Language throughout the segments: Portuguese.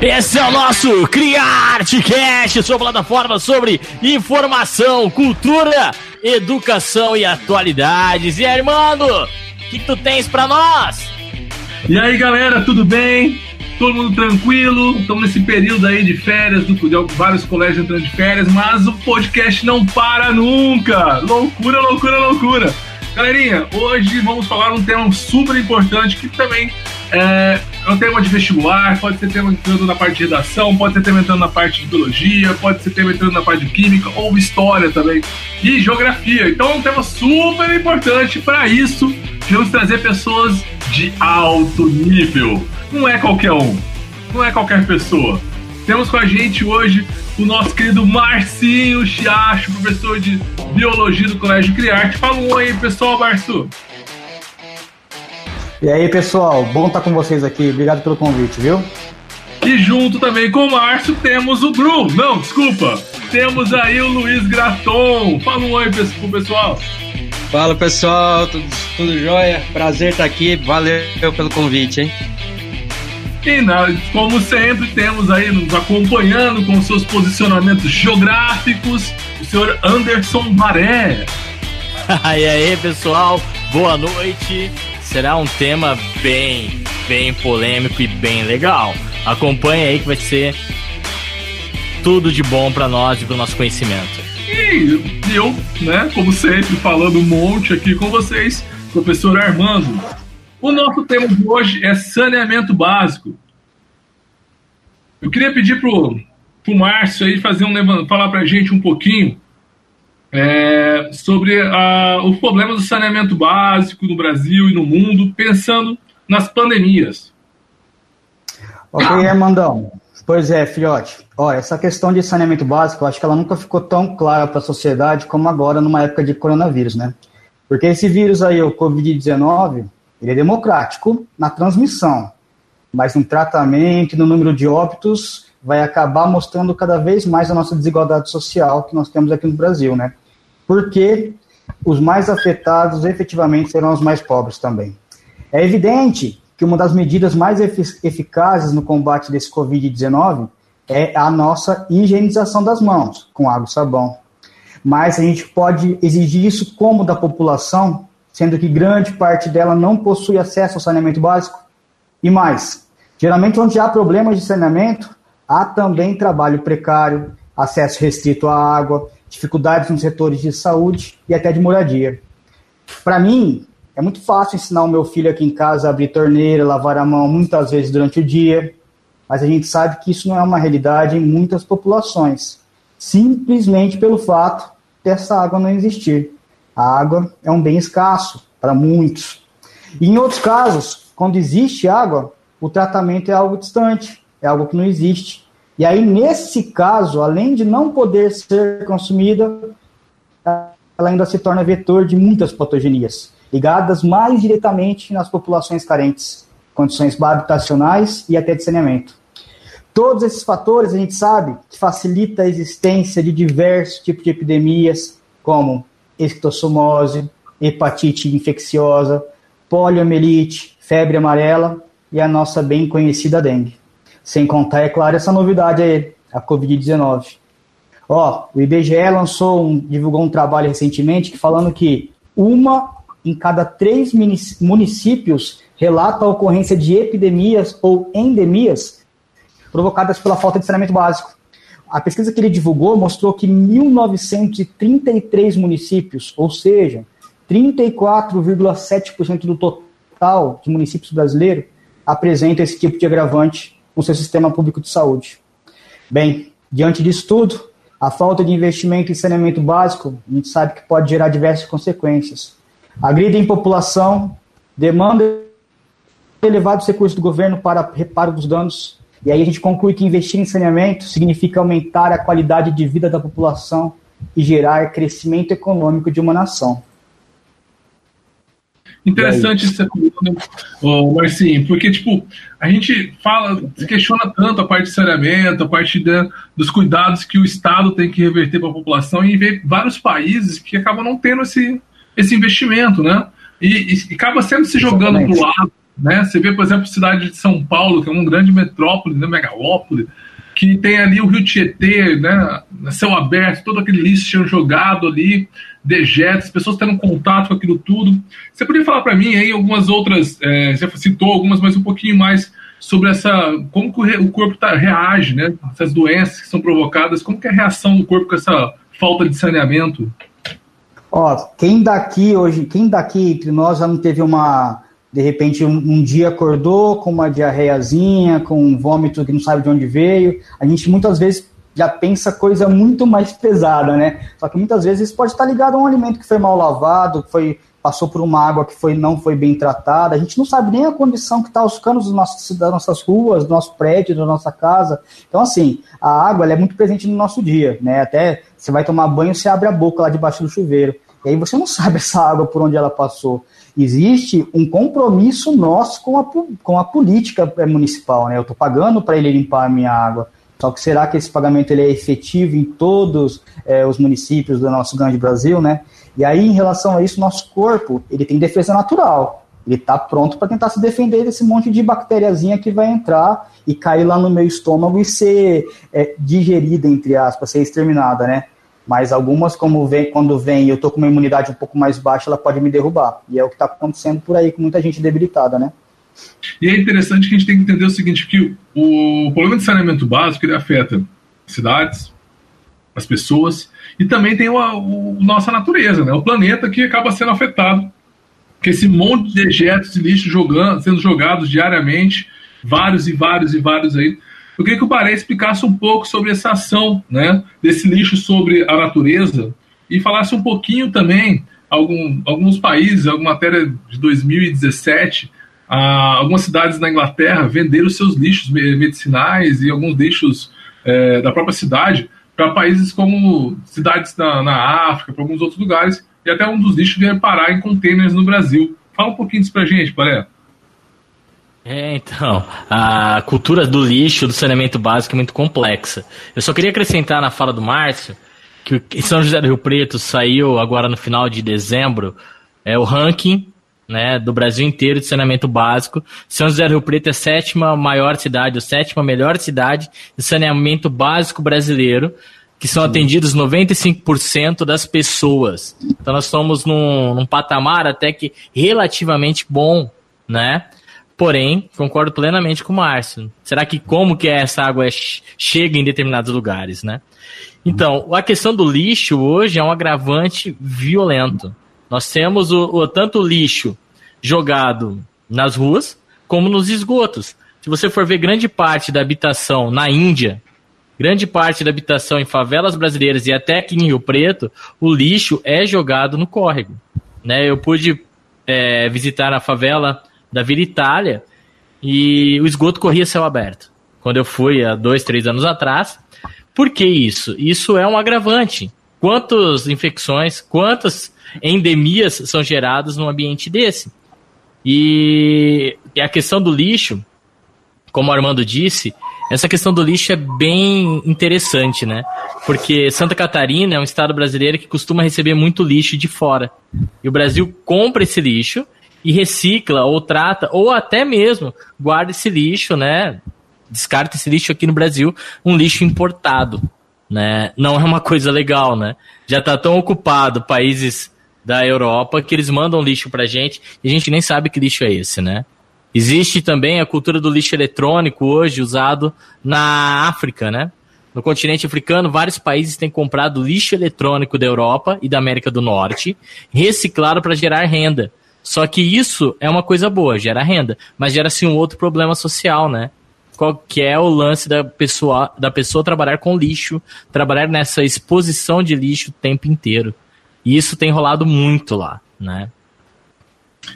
Esse é o nosso CriArteCast, sua plataforma sobre informação, cultura, educação e atualidades. E aí, Armando, o que, que tu tens para nós? E aí, galera, tudo bem? Todo mundo tranquilo? Estamos nesse período aí de férias, do, de vários colégios entrando de férias, mas o podcast não para nunca! Loucura, loucura, loucura! Galerinha, hoje vamos falar um tema super importante que também é, é um tema de vestibular, pode ser tema entrando na parte de redação, pode ser tema entrando na parte de biologia, pode ser tema entrando na parte de química ou história também, e geografia. Então é um tema super importante. Para isso, vamos trazer pessoas de alto nível. Não é qualquer um, não é qualquer pessoa. Temos com a gente hoje o nosso querido Marcinho Chiacho, professor de biologia do Colégio Criarte. Fala um oi, pessoal, Março. E aí, pessoal, bom estar com vocês aqui. Obrigado pelo convite, viu? E junto também com o Márcio temos o Bru. Não, desculpa. Temos aí o Luiz Graton. Fala um oi pro pessoal. Fala pessoal, tudo, tudo jóia? Prazer estar aqui, valeu pelo convite, hein? E como sempre, temos aí nos acompanhando com seus posicionamentos geográficos o senhor Anderson Maré. e aí, pessoal, boa noite será um tema bem, bem polêmico e bem legal. Acompanhe aí que vai ser tudo de bom para nós e para o nosso conhecimento. E eu, né, como sempre, falando um monte aqui com vocês, professor Armando. O nosso tema de hoje é saneamento básico. Eu queria pedir pro, pro Márcio aí fazer um falar pra gente um pouquinho é, sobre a, os problemas do saneamento básico no Brasil e no mundo, pensando nas pandemias. Ok, Armandão. Pois é, filhote. Olha, essa questão de saneamento básico, acho que ela nunca ficou tão clara para a sociedade como agora, numa época de coronavírus, né? Porque esse vírus aí, o Covid-19, ele é democrático na transmissão, mas no tratamento no número de óbitos vai acabar mostrando cada vez mais a nossa desigualdade social que nós temos aqui no Brasil, né? Porque os mais afetados efetivamente serão os mais pobres também. É evidente que uma das medidas mais eficazes no combate desse Covid-19 é a nossa higienização das mãos com água e sabão. Mas a gente pode exigir isso como da população, sendo que grande parte dela não possui acesso ao saneamento básico. E mais, geralmente onde há problemas de saneamento, Há também trabalho precário, acesso restrito à água, dificuldades nos setores de saúde e até de moradia. Para mim, é muito fácil ensinar o meu filho aqui em casa a abrir torneira, lavar a mão muitas vezes durante o dia, mas a gente sabe que isso não é uma realidade em muitas populações, simplesmente pelo fato dessa água não existir. A água é um bem escasso para muitos. E em outros casos, quando existe água, o tratamento é algo distante, é algo que não existe. E aí, nesse caso, além de não poder ser consumida, ela ainda se torna vetor de muitas patogenias, ligadas mais diretamente nas populações carentes, condições habitacionais e até de saneamento. Todos esses fatores a gente sabe que facilita a existência de diversos tipos de epidemias, como esquistossomose, hepatite infecciosa, poliomielite, febre amarela e a nossa bem conhecida dengue. Sem contar, é claro, essa novidade aí, a Covid-19. Ó, o IBGE lançou um, divulgou um trabalho recentemente que falando que uma em cada três municípios relata a ocorrência de epidemias ou endemias provocadas pela falta de saneamento básico. A pesquisa que ele divulgou mostrou que 1.933 municípios, ou seja, 34,7% do total de municípios brasileiros, apresentam esse tipo de agravante com seu sistema público de saúde. Bem, diante disso tudo, a falta de investimento em saneamento básico, a gente sabe que pode gerar diversas consequências. Agrida em população, demanda elevados recursos do governo para reparo dos danos, e aí a gente conclui que investir em saneamento significa aumentar a qualidade de vida da população e gerar crescimento econômico de uma nação. Interessante isso que você Marcinho, porque, tipo, a gente fala, se questiona tanto a parte de saneamento, a parte de, dos cuidados que o Estado tem que reverter para a população e vê vários países que acabam não tendo esse, esse investimento, né? E, e acaba sempre se jogando para o lado né? Você vê, por exemplo, a cidade de São Paulo, que é uma grande metrópole, né, megalópole, que tem ali o Rio Tietê, né, céu aberto, todo aquele lixo jogado ali, dejetos, pessoas tendo contato com aquilo tudo. Você poderia falar para mim aí algumas outras, é, você citou algumas, mas um pouquinho mais sobre essa, como o corpo tá, reage, né, essas doenças que são provocadas, como que é a reação do corpo com essa falta de saneamento? Ó, quem daqui hoje, quem daqui entre nós já não teve uma de repente um, um, dia acordou com uma diarreiazinha, com um vômito que não sabe de onde veio. A gente muitas vezes já pensa coisa muito mais pesada, né? Só que muitas vezes isso pode estar ligado a um alimento que foi mal lavado, que foi passou por uma água que foi não foi bem tratada. A gente não sabe nem a condição que está os canos dos nossos, das nossas ruas, do nosso prédio, da nossa casa. Então, assim, a água é muito presente no nosso dia, né? Até você vai tomar banho, você abre a boca lá debaixo do chuveiro. E aí você não sabe essa água por onde ela passou existe um compromisso nosso com a, com a política municipal, né? Eu estou pagando para ele limpar a minha água. Só que será que esse pagamento ele é efetivo em todos é, os municípios do nosso grande Brasil, né? E aí, em relação a isso, nosso corpo ele tem defesa natural. Ele está pronto para tentar se defender desse monte de bactériazinha que vai entrar e cair lá no meu estômago e ser é, digerida, entre aspas, ser exterminada, né? Mas algumas, como vem, quando vem eu tô com uma imunidade um pouco mais baixa, ela pode me derrubar. E é o que está acontecendo por aí, com muita gente debilitada, né? E é interessante que a gente tem que entender o seguinte, que o problema de saneamento básico, ele afeta cidades, as pessoas, e também tem a, nossa natureza, né? O planeta que acaba sendo afetado. Que esse monte de dejetos de lixo jogando, sendo jogados diariamente, vários e vários e vários aí, eu queria que o Baré explicasse um pouco sobre essa ação né, desse lixo sobre a natureza e falasse um pouquinho também algum, alguns países, alguma matéria de 2017, ah, algumas cidades na Inglaterra venderam seus lixos medicinais e alguns lixos é, da própria cidade para países como cidades na, na África, para alguns outros lugares, e até um dos lixos veio parar em containers no Brasil. Fala um pouquinho disso para gente, Baré. É, então, a cultura do lixo, do saneamento básico é muito complexa. Eu só queria acrescentar na fala do Márcio que São José do Rio Preto saiu agora no final de dezembro é o ranking né, do Brasil inteiro de saneamento básico. São José do Rio Preto é a sétima maior cidade, a sétima melhor cidade de saneamento básico brasileiro, que são Sim. atendidos 95% das pessoas. Então nós estamos num, num patamar até que relativamente bom, né? Porém, concordo plenamente com o Márcio. Será que como que essa água é, chega em determinados lugares, né? Então, a questão do lixo hoje é um agravante violento. Nós temos o, o tanto lixo jogado nas ruas como nos esgotos. Se você for ver grande parte da habitação na Índia, grande parte da habitação em favelas brasileiras e até aqui em Rio Preto, o lixo é jogado no córrego. Né? Eu pude é, visitar a favela da Vila Itália e o esgoto corria céu aberto. Quando eu fui há dois, três anos atrás. Por que isso? Isso é um agravante. Quantas infecções, quantas endemias são geradas num ambiente desse? E a questão do lixo, como o Armando disse, essa questão do lixo é bem interessante, né? Porque Santa Catarina é um estado brasileiro que costuma receber muito lixo de fora. E o Brasil compra esse lixo e recicla ou trata, ou até mesmo guarda esse lixo, né? Descarta esse lixo aqui no Brasil, um lixo importado, né? Não é uma coisa legal, né? Já tá tão ocupado países da Europa que eles mandam lixo pra gente e a gente nem sabe que lixo é esse, né? Existe também a cultura do lixo eletrônico hoje usado na África, né? No continente africano, vários países têm comprado lixo eletrônico da Europa e da América do Norte, reciclado para gerar renda. Só que isso é uma coisa boa, gera renda, mas gera sim um outro problema social, né? Qual que é o lance da pessoa, da pessoa trabalhar com lixo, trabalhar nessa exposição de lixo o tempo inteiro. E isso tem rolado muito lá, né?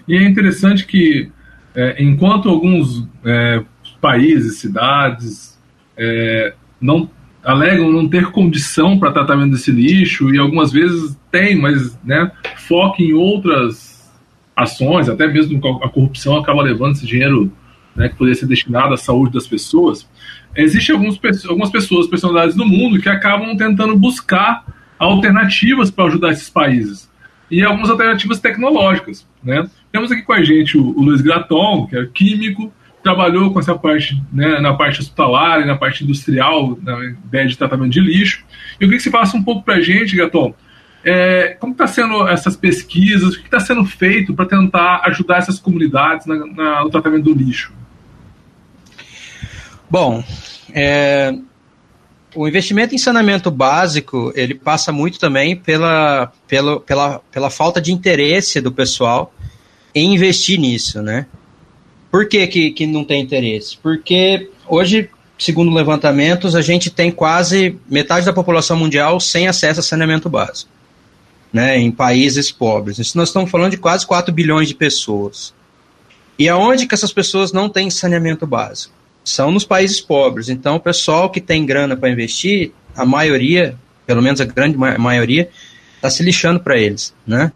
E é interessante que, é, enquanto alguns é, países, cidades, é, não alegam não ter condição para tratamento desse lixo, e algumas vezes tem, mas né, foca em outras ações, até mesmo a corrupção acaba levando esse dinheiro né, que poderia ser destinado à saúde das pessoas. Existem alguns, algumas pessoas, personalidades no mundo que acabam tentando buscar alternativas para ajudar esses países. e algumas alternativas tecnológicas. Né? Temos aqui com a gente o, o Luiz Graton, que é químico, trabalhou com essa parte, né, na parte hospitalar e na parte industrial, na ideia de tratamento de lixo. Eu queria que você falasse um pouco para a gente, Graton, é, como está sendo essas pesquisas, o que está sendo feito para tentar ajudar essas comunidades na, na, no tratamento do lixo? Bom, é, o investimento em saneamento básico ele passa muito também pela, pela, pela, pela falta de interesse do pessoal em investir nisso, né? Por que, que, que não tem interesse? Porque hoje, segundo levantamentos, a gente tem quase metade da população mundial sem acesso a saneamento básico né, em países pobres. Isso nós estamos falando de quase 4 bilhões de pessoas. E aonde que essas pessoas não têm saneamento básico? São nos países pobres. Então, o pessoal que tem grana para investir, a maioria, pelo menos a grande maioria, está se lixando para eles, né?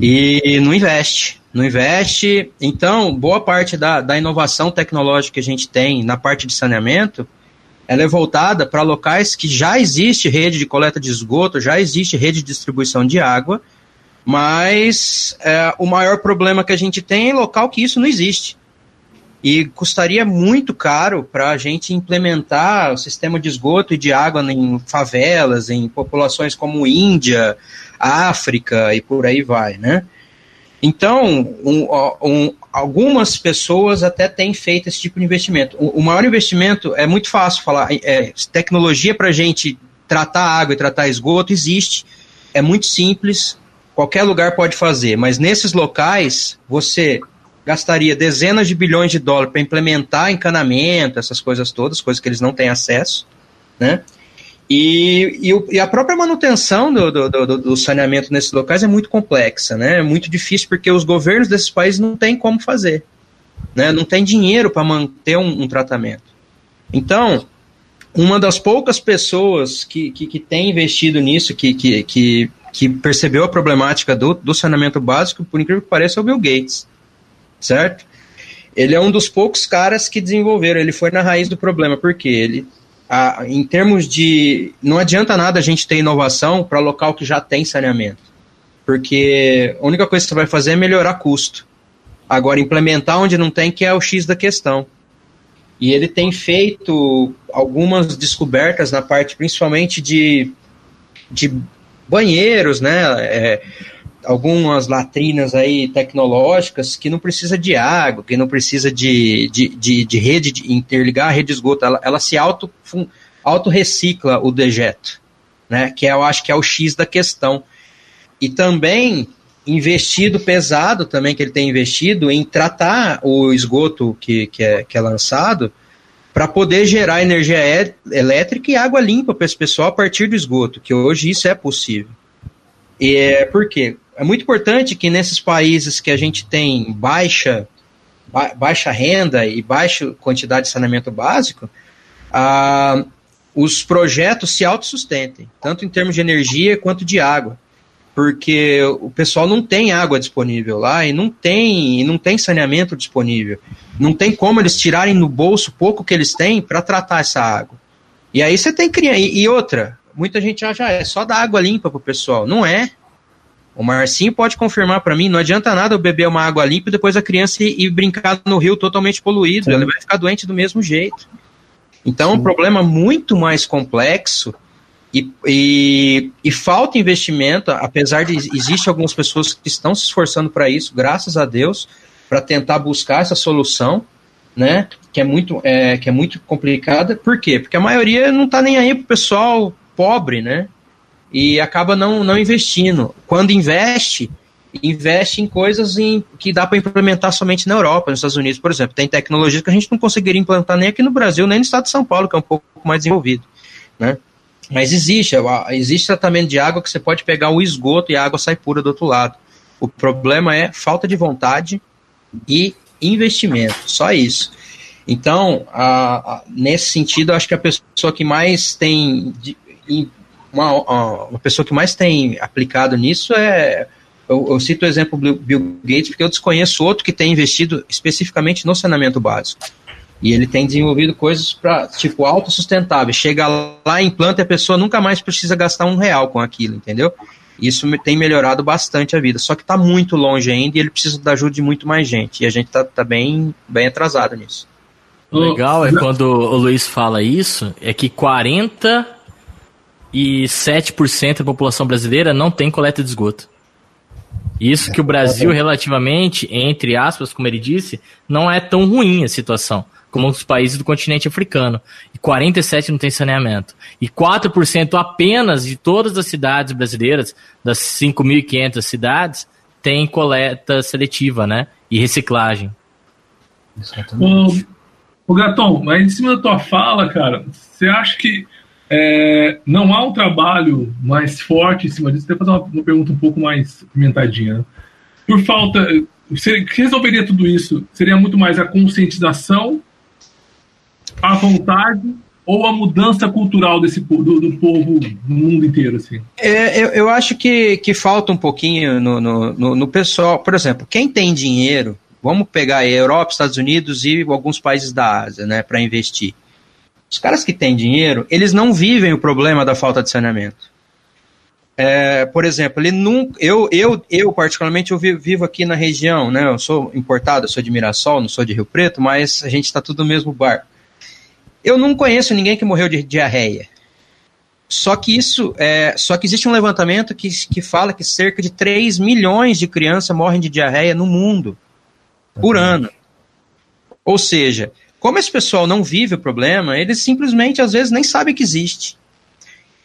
E não investe. Não investe. Então, boa parte da, da inovação tecnológica que a gente tem na parte de saneamento ela é voltada para locais que já existe rede de coleta de esgoto, já existe rede de distribuição de água, mas é, o maior problema que a gente tem é local que isso não existe. E custaria muito caro para a gente implementar o sistema de esgoto e de água em favelas, em populações como Índia, África e por aí vai, né? Então, um, um, algumas pessoas até têm feito esse tipo de investimento. O, o maior investimento é muito fácil falar, é, tecnologia para a gente tratar água e tratar esgoto existe, é muito simples, qualquer lugar pode fazer, mas nesses locais você gastaria dezenas de bilhões de dólares para implementar encanamento, essas coisas todas, coisas que eles não têm acesso, né? E, e, o, e, a própria manutenção do, do, do, do, saneamento nesses locais é muito complexa, né? É muito difícil porque os governos desses países não têm como fazer, né? Não tem dinheiro para manter um, um, tratamento. Então, uma das poucas pessoas que, que, que tem investido nisso, que, que, que, que percebeu a problemática do, do saneamento básico, por incrível que pareça, é o Bill Gates, certo? Ele é um dos poucos caras que desenvolveram, ele foi na raiz do problema, porque ele a, em termos de. Não adianta nada a gente ter inovação para local que já tem saneamento. Porque a única coisa que você vai fazer é melhorar custo. Agora, implementar onde não tem, que é o X da questão. E ele tem feito algumas descobertas na parte, principalmente de, de banheiros, né? É, algumas latrinas aí tecnológicas que não precisa de água, que não precisa de, de, de, de rede, de interligar a rede de esgoto, ela, ela se auto, auto recicla o dejeto, né? Que é, eu acho que é o X da questão. E também investido pesado também que ele tem investido em tratar o esgoto que, que, é, que é lançado para poder gerar energia é, elétrica e água limpa para esse pessoal a partir do esgoto, que hoje isso é possível. E é, por quê? É muito importante que nesses países que a gente tem baixa, ba baixa renda e baixa quantidade de saneamento básico, ah, os projetos se autossustentem, tanto em termos de energia quanto de água. Porque o pessoal não tem água disponível lá e não tem, e não tem saneamento disponível. Não tem como eles tirarem no bolso pouco que eles têm para tratar essa água. E aí você tem. E, e outra, muita gente acha, ah, é só dar água limpa pro pessoal. Não é. O Marcinho pode confirmar para mim, não adianta nada eu beber uma água limpa e depois a criança ir, ir brincar no rio totalmente poluído, Sim. ela vai ficar doente do mesmo jeito. Então, Sim. é um problema muito mais complexo e, e, e, falta investimento, apesar de existir algumas pessoas que estão se esforçando para isso, graças a Deus, para tentar buscar essa solução, né? Que é muito, é, que é muito complicada. Por quê? Porque a maioria não está nem aí pro pessoal pobre, né? E acaba não, não investindo. Quando investe, investe em coisas em, que dá para implementar somente na Europa, nos Estados Unidos, por exemplo. Tem tecnologias que a gente não conseguiria implantar nem aqui no Brasil, nem no estado de São Paulo, que é um pouco mais desenvolvido. Né? Mas existe, existe tratamento de água que você pode pegar o esgoto e a água sai pura do outro lado. O problema é falta de vontade e investimento, só isso. Então, a, a, nesse sentido, acho que a pessoa que mais tem de, uma, uma pessoa que mais tem aplicado nisso é. Eu, eu cito o exemplo do Bill Gates, porque eu desconheço outro que tem investido especificamente no saneamento básico. E ele tem desenvolvido coisas para, tipo, autossustentável. Chega lá, implanta e a pessoa nunca mais precisa gastar um real com aquilo, entendeu? Isso tem melhorado bastante a vida. Só que está muito longe ainda e ele precisa da ajuda de muito mais gente. E a gente está tá bem, bem atrasado nisso. O legal é quando o Luiz fala isso, é que 47% da população brasileira não tem coleta de esgoto. Isso que o Brasil, relativamente, entre aspas, como ele disse, não é tão ruim a situação como os países do continente africano. E 47% não tem saneamento. E 4% apenas de todas as cidades brasileiras, das 5.500 cidades, tem coleta seletiva, né? E reciclagem. Exatamente. Ô, ô Gaton, mas em cima da tua fala, cara, você acha que é, não há um trabalho mais forte em cima disso? Vou fazer uma, uma, pergunta um pouco mais pimentadinha. Né? Por falta. Você resolveria tudo isso? Seria muito mais a conscientização, a vontade ou a mudança cultural desse do, do povo no mundo inteiro? Assim? É, eu, eu acho que, que falta um pouquinho no, no, no, no pessoal. Por exemplo, quem tem dinheiro, vamos pegar a Europa, Estados Unidos e alguns países da Ásia, né, para investir. Os caras que têm dinheiro, eles não vivem o problema da falta de saneamento. É, por exemplo, ele nunca, eu, eu, eu particularmente eu vivo aqui na região, né? Eu sou importado, eu sou de Mirassol, não sou de Rio Preto, mas a gente está tudo no mesmo bar. Eu não conheço ninguém que morreu de diarreia. Só que isso, é, só que existe um levantamento que, que fala que cerca de 3 milhões de crianças morrem de diarreia no mundo por ano. Ou seja, como esse pessoal não vive o problema, eles simplesmente às vezes nem sabem que existe.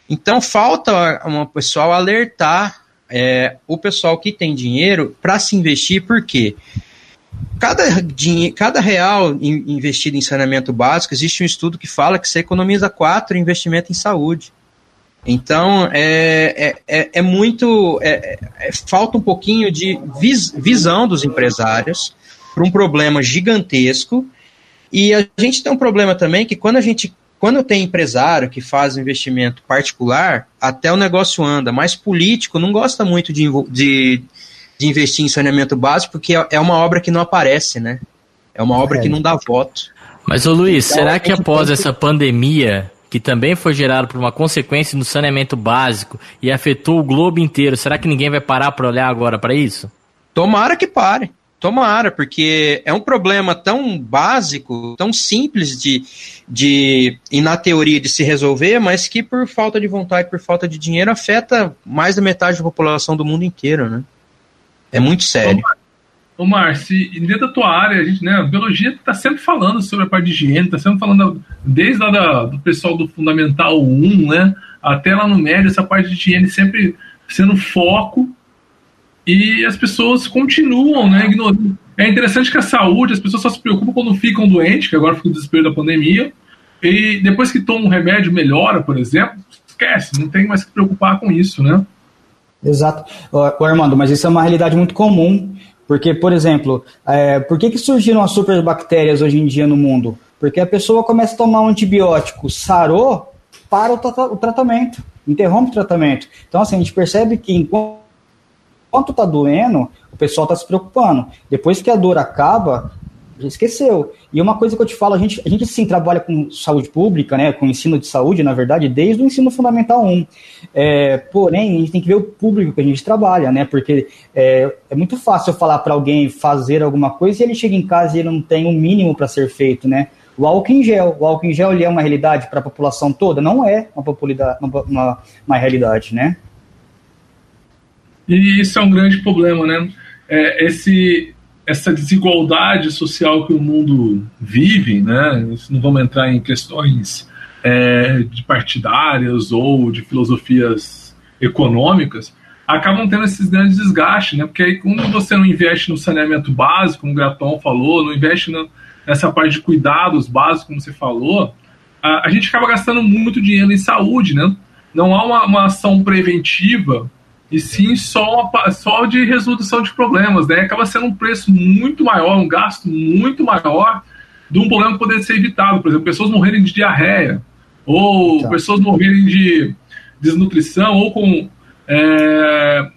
Então falta uma pessoal alertar é, o pessoal que tem dinheiro para se investir, porque cada, cada real investido em saneamento básico, existe um estudo que fala que você economiza quatro investimento em saúde. Então, é, é, é, é muito. É, é, falta um pouquinho de vis, visão dos empresários para um problema gigantesco e a gente tem um problema também que quando a gente quando tem empresário que faz investimento particular, até o negócio anda, mas político não gosta muito de, de, de investir em saneamento básico, porque é, é uma obra que não aparece, né? É uma obra é. que não dá voto. Mas, ô Luiz, então, será que após essa pandemia, que também foi gerada por uma consequência no saneamento básico e afetou o globo inteiro, será que ninguém vai parar para olhar agora para isso? Tomara que pare. Tomara, porque é um problema tão básico, tão simples de, de e na teoria de se resolver, mas que por falta de vontade, por falta de dinheiro, afeta mais da metade da população do mundo inteiro, né? É muito sério. Ô, Márcio, dentro da tua área, a gente, né, a biologia está sempre falando sobre a parte de higiene, está sempre falando desde lá da, do pessoal do Fundamental 1, né, até lá no médio, essa parte de higiene sempre sendo foco e as pessoas continuam né, ignorando. É interessante que a saúde, as pessoas só se preocupam quando ficam doentes, que agora fica o desespero da pandemia, e depois que tomam um remédio melhora, por exemplo, esquece, não tem mais que preocupar com isso, né? Exato. O Armando, mas isso é uma realidade muito comum, porque, por exemplo, é, por que, que surgiram as superbactérias hoje em dia no mundo? Porque a pessoa começa a tomar um antibiótico, sarou, para o, tra o tratamento, interrompe o tratamento. Então, assim, a gente percebe que enquanto enquanto tá doendo, o pessoal tá se preocupando. Depois que a dor acaba, já esqueceu. E uma coisa que eu te falo, a gente, a gente sim trabalha com saúde pública, né, com ensino de saúde, na verdade, desde o ensino fundamental 1. É, porém, a gente tem que ver o público que a gente trabalha, né, porque é, é muito fácil eu falar para alguém fazer alguma coisa e ele chega em casa e ele não tem o um mínimo para ser feito, né. O álcool em gel, o álcool em gel ele é uma realidade para a população toda? Não é uma, uma, uma, uma realidade, né. E isso é um grande problema, né? É, esse, essa desigualdade social que o mundo vive, né? Não vamos entrar em questões é, de partidárias ou de filosofias econômicas, acabam tendo esses grandes desgastes, né? Porque aí, quando você não investe no saneamento básico, como o Graton falou, não investe no, nessa parte de cuidados básicos, como você falou, a, a, gente acaba gastando muito dinheiro em saúde, né? Não há uma, uma ação preventiva e sim só, só de resolução de problemas, né? Acaba sendo um preço muito maior, um gasto muito maior de um problema que poderia ser evitado. Por exemplo, pessoas morrerem de diarreia, ou então. pessoas morrerem de desnutrição, ou com é,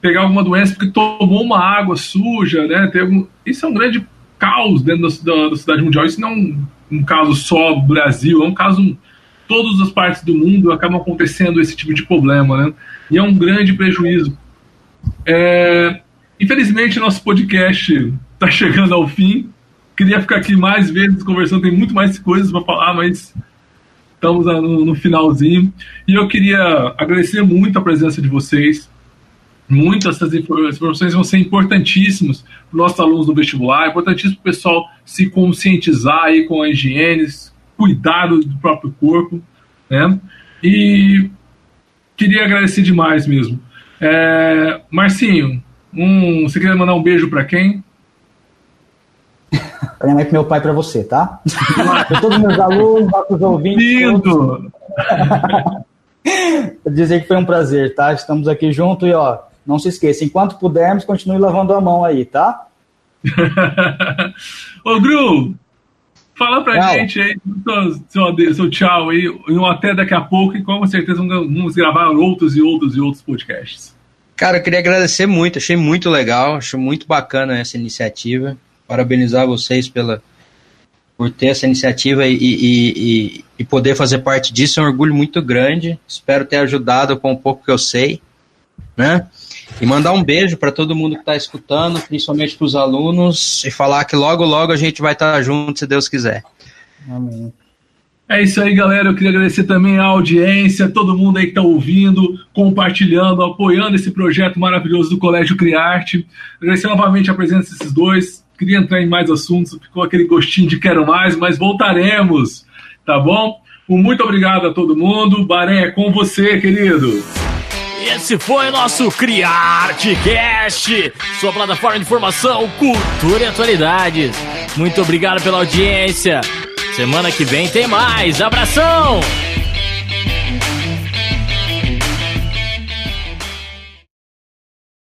pegar alguma doença porque tomou uma água suja, né? Algum... Isso é um grande caos dentro da, da, da cidade mundial. Isso não é um, um caso só Brasil, é um caso todas as partes do mundo acabam acontecendo esse tipo de problema, né? E é um grande prejuízo. É, infelizmente, nosso podcast está chegando ao fim. Queria ficar aqui mais vezes conversando, tem muito mais coisas para falar, mas estamos no, no, finalzinho. E eu queria agradecer muito a presença de vocês. Muitas dessas informações vão ser importantíssimas para os nossos alunos do vestibular, importantíssimo para o pessoal se conscientizar aí com a higiene, cuidado do próprio corpo, né? E queria agradecer demais mesmo. É, Marcinho, um, você queria mandar um beijo para quem? Para minha mãe e meu pai para você, tá? para todos os meus alunos, para os ouvintes. Lindo! dizer que foi um prazer, tá? Estamos aqui junto e ó, não se esqueça, enquanto pudermos, continue lavando a mão aí, tá? Ô, Gru, fala pra tchau. gente aí seu, seu, seu tchau aí, e um até daqui a pouco, e com certeza vamos gravar outros e outros e outros podcasts. Cara, eu queria agradecer muito, achei muito legal, acho muito bacana essa iniciativa. Parabenizar vocês pela, por ter essa iniciativa e, e, e, e, poder fazer parte disso é um orgulho muito grande. Espero ter ajudado com o pouco que eu sei, né? E mandar um beijo para todo mundo que está escutando, principalmente para os alunos, e falar que logo, logo a gente vai estar tá junto, se Deus quiser. Amém. É isso aí, galera. Eu queria agradecer também a audiência, todo mundo aí que está ouvindo, compartilhando, apoiando esse projeto maravilhoso do Colégio Criarte. Agradecer novamente a presença desses dois. Queria entrar em mais assuntos, ficou aquele gostinho de quero mais, mas voltaremos, tá bom? Um muito obrigado a todo mundo. Baré, é com você, querido. Esse foi nosso CriArteCast, sua plataforma de informação, cultura e atualidades. Muito obrigado pela audiência. Semana que vem tem mais. Abração!